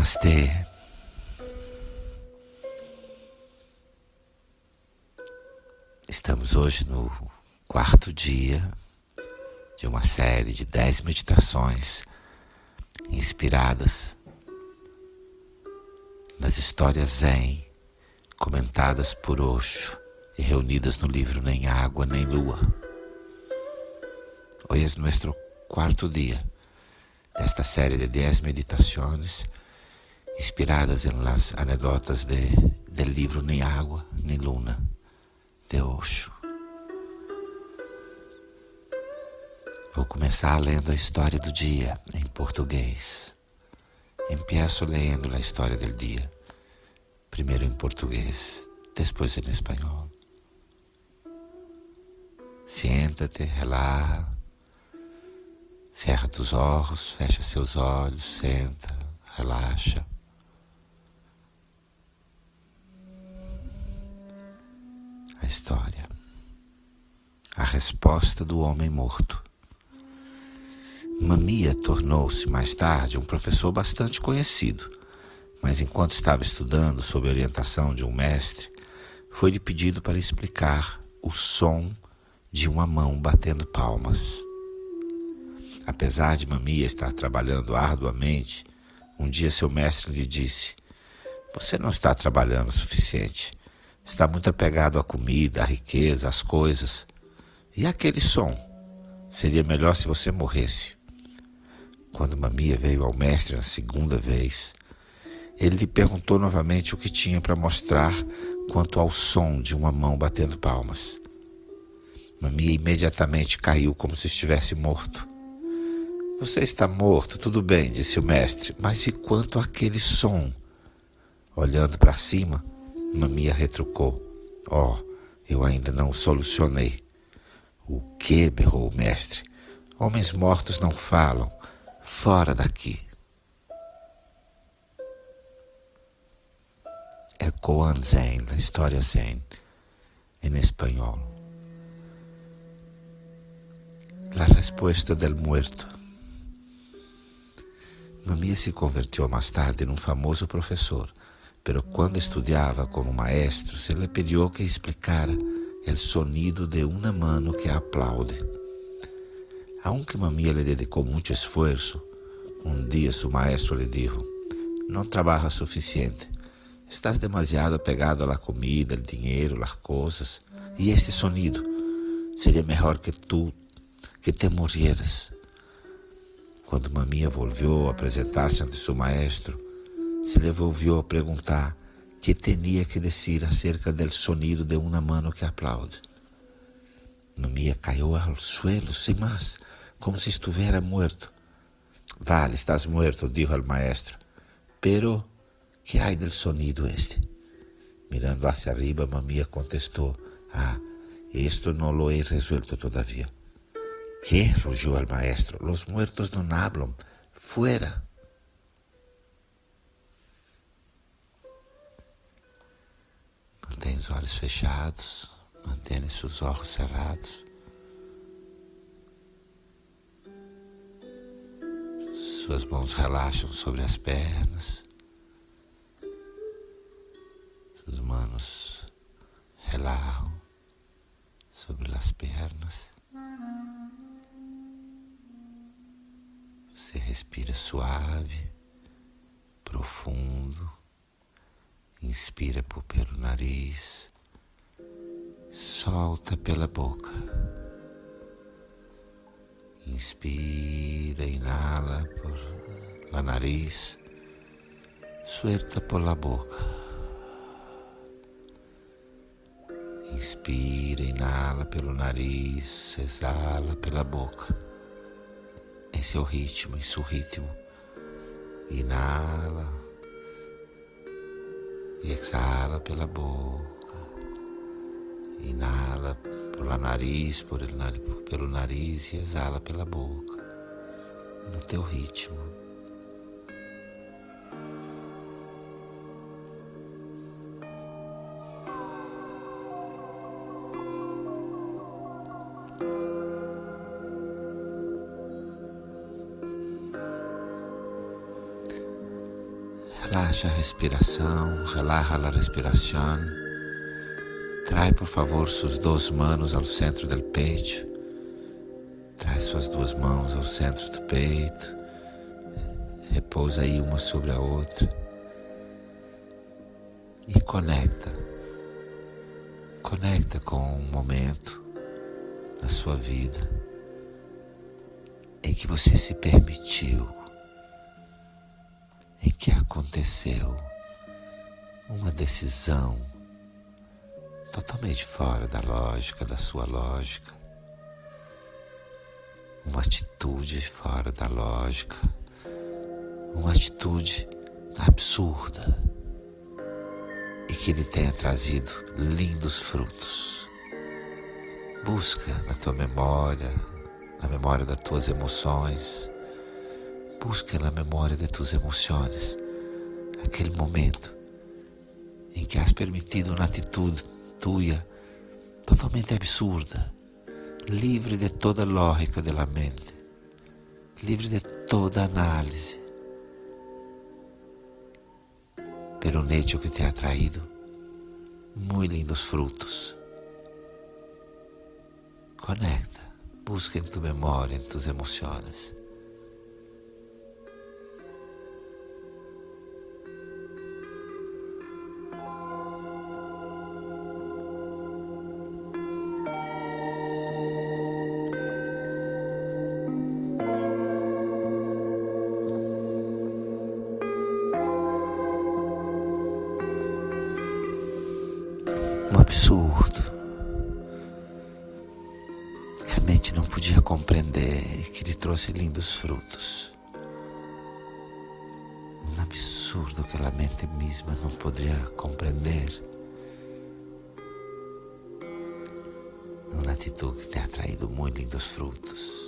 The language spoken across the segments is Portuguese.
Namastê. Estamos hoje no quarto dia de uma série de dez meditações inspiradas nas histórias Zen comentadas por Osho e reunidas no livro Nem Água Nem Lua. Hoje é nosso quarto dia desta série de dez meditações inspiradas em las anedotas de, del livro Nem Água Nem Luna de Osho. Vou começar lendo a história do dia em português. Empiezo lendo a história do dia, primeiro em português, depois em espanhol. Siéntate, relaxa, cerra tus olhos, fecha seus olhos, senta, relaxa. A história. A resposta do homem morto. Mamia tornou-se mais tarde um professor bastante conhecido, mas enquanto estava estudando sob orientação de um mestre, foi-lhe pedido para explicar o som de uma mão batendo palmas. Apesar de Mamia estar trabalhando arduamente, um dia seu mestre lhe disse: Você não está trabalhando o suficiente. Está muito apegado à comida, à riqueza, às coisas. E aquele som? Seria melhor se você morresse. Quando Mamia veio ao mestre na segunda vez, ele lhe perguntou novamente o que tinha para mostrar quanto ao som de uma mão batendo palmas. Mamia imediatamente caiu como se estivesse morto. Você está morto, tudo bem, disse o mestre, mas e quanto àquele som? Olhando para cima, Mamia retrucou: Oh, eu ainda não solucionei. O que? berrou o mestre. Homens mortos não falam fora daqui. É Koan Zen, a história Zen, em espanhol. La respuesta del muerto. Mamia se convertiu mais tarde em um famoso professor, pero quando estudava como maestro, se lhe pediu que explicara o sonido de uma mano que aplaude. Aunque Mamia le dedicó mucho esfuerzo, un día su maestro le dijo, no trabajas suficiente, estás demasiado apegado la comida, el dinero, las cosas, y ese sonido sería mejor que tú, que te murieras. Quando Mamia volvió a apresentar-se ante seu maestro, se le volvió a perguntar que tinha que dizer acerca del sonido de uma mano que aplaude. Mamia caiu ao suelo sem mais como se estuviera muerto. Vale, estás muerto, dijo el maestro. Pero, ¿qué hay del sonido este? Mirando hacia arriba, Mamia contestó, ah, esto no lo he resuelto todavía. ¿Qué? rugió el maestro. Los muertos no hablan. Fuera. Mantém os olhos fechados, mantenha seus olhos cerrados. Suas mãos relaxam sobre as pernas. Suas manos relaxam sobre as pernas. Você respira suave, profundo. Inspira por pelo nariz, solta pela boca. Inspira, inhala por la nariz, suelta por la boca. Inspira, inhala pelo nariz, exala pela boca. Esse é o ritmo, esse é o ritmo. Inhala e exala pela boca. Inhala pelo nariz, por el, pelo nariz e exala pela boca, no teu ritmo. Relaxa a respiração, relaja a respiração. Trai, por favor, suas duas mãos ao centro do peito. Traz suas duas mãos ao centro do peito. Repousa aí uma sobre a outra. E conecta. Conecta com um momento na sua vida em que você se permitiu, em que aconteceu uma decisão totalmente fora da lógica, da sua lógica, uma atitude fora da lógica, uma atitude absurda. E que lhe tenha trazido lindos frutos. Busca na tua memória, na memória das tuas emoções, busca na memória de tuas emoções aquele momento em que has permitido uma atitude tua totalmente absurda, livre de toda lógica da mente, livre de toda análise, pero um hecho que te ha traído muito lindos frutos. Conecta, busca em tu memória, em tus emoções. Absurdo que a mente não podia compreender que lhe trouxe lindos frutos. Um absurdo que a mente mesma não poderia compreender. Uma atitude que te ha traído muito lindos frutos.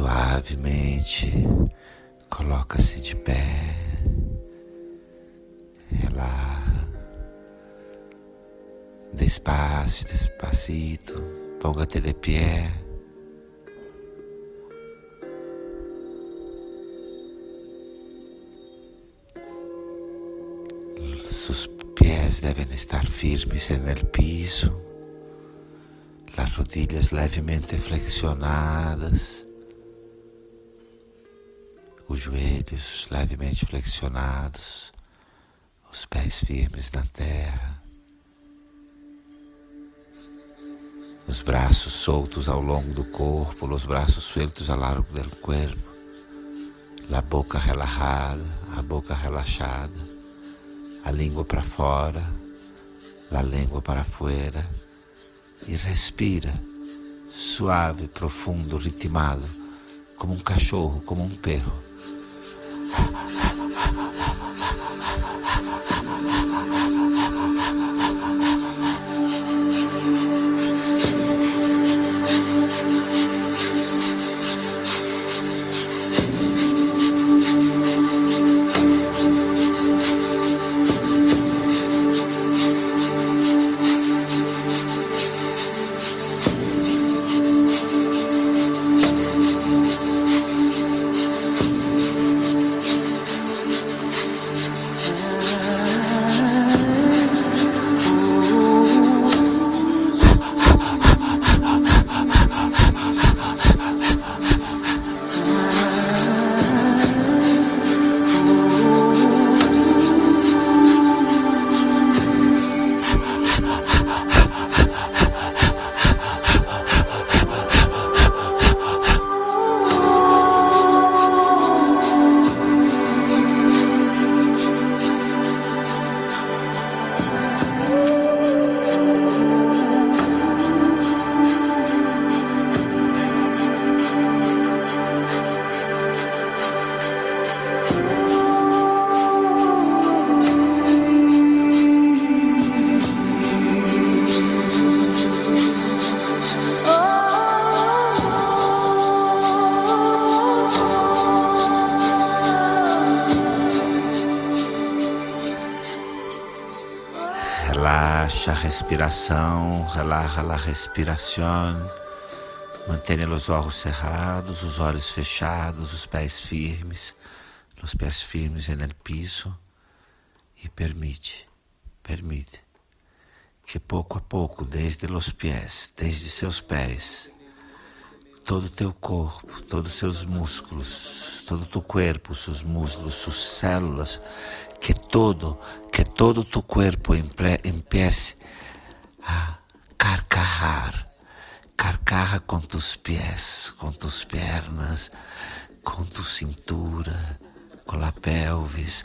Suavemente, coloca-se de pé, relaxa, despacio, despacito, póngate de pé. Sus pies deben estar firmes el piso as rodilhas levemente flexionadas, os joelhos levemente flexionados, os pés firmes na terra, os braços soltos ao longo do corpo, os braços sueltos ao largo do corpo, a boca relajada, a boca relaxada, a língua para fora, a língua para fora e respira, suave, profundo, ritmado, como um cachorro, como um perro. フフフフフ。Respiração, relaja a respiração. Mantenha os olhos cerrados, os olhos fechados, os pés firmes, os pés firmes no piso e permite, permite que pouco a pouco, desde os pés, desde seus pés, todo o teu corpo, todos os seus músculos, todo o teu corpo, seus músculos, suas células, que todo, que todo tu corpo empiece a carcarrar, carcarra com tus pés, com tus pernas, com tu cintura, com a pelvis,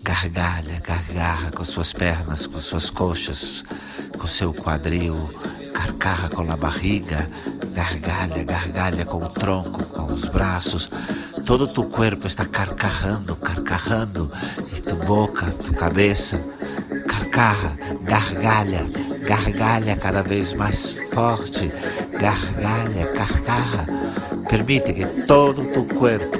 gargalha, gargarra com suas pernas, com suas coxas, com seu quadril, carcarra com a barriga, gargalha, gargalha com o tronco, com os braços. Todo tu corpo está carcarrando, carcarrando, e tu boca, tu cabeça, carcarra, gargalha, gargalha cada vez mais forte, gargalha, carcarra. Permite que todo o teu corpo,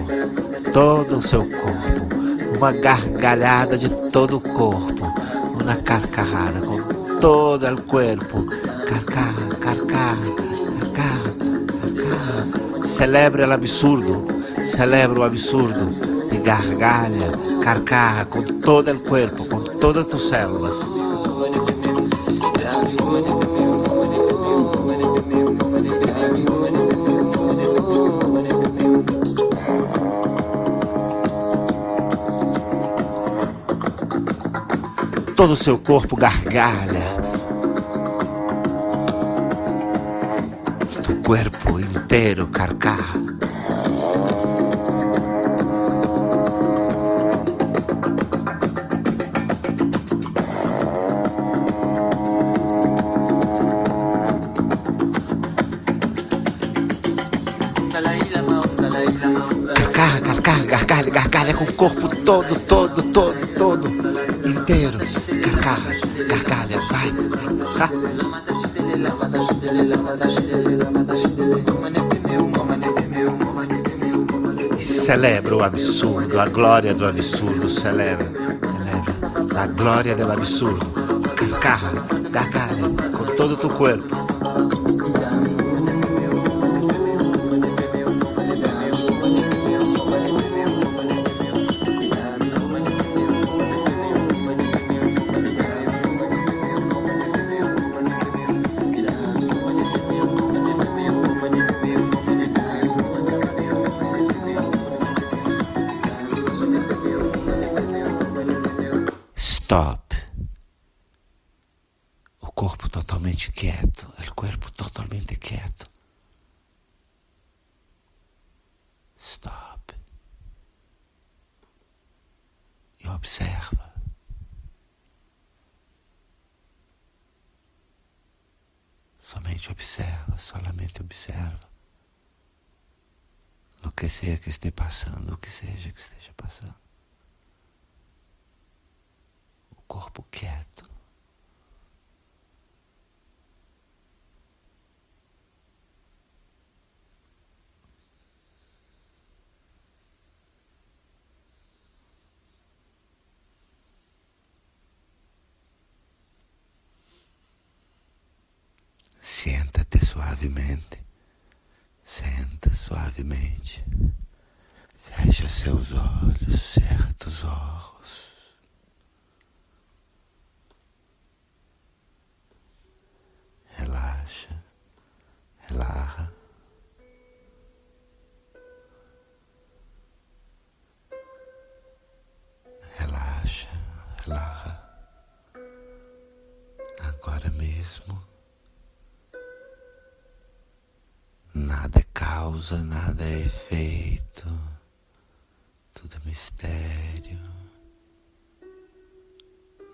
todo o seu corpo, uma gargalhada de todo o corpo, uma carcarrada com todo o corpo, carcarra, carcarra, carcarra, carcarra. Celebra o absurdo, celebra o absurdo e gargalha, carcarra com todo o corpo, com todas tus células. Todo o seu corpo gargalha. Tu corpo inteiro carcarra. Carcarra, carcarra, gargalha, gargalha com o corpo todo, todo, todo, todo inteiro. Gargalha, gargalha, vai. Tá? E celebra o absurdo, a glória do absurdo, celebra, celebra. A glória do absurdo. Carcarra, gargalha, com todo o teu corpo. Observa. Somente observa, solamente observa. No que seja que esteja passando, o que seja que esteja passando. corpo quieto. Sienta-te suavemente. Senta suavemente. Fecha seus olhos, certos olhos. Causa, nada é efeito, tudo é mistério,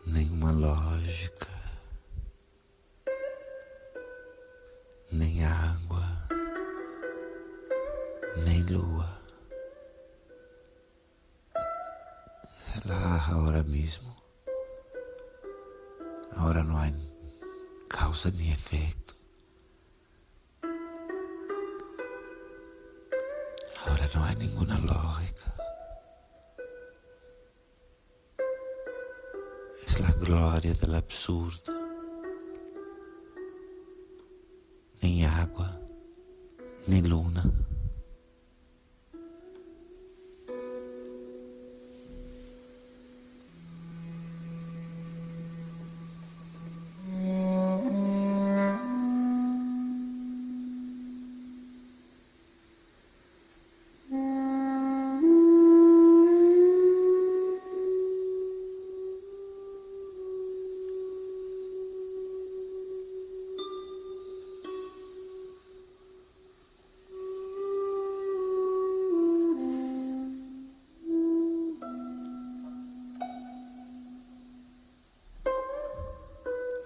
nenhuma lógica, nem água, nem lua. Relaja agora mesmo. Agora não há causa nem efeito. não há nenhuma lógica. É a glória do absurdo. Nem água, nem luna.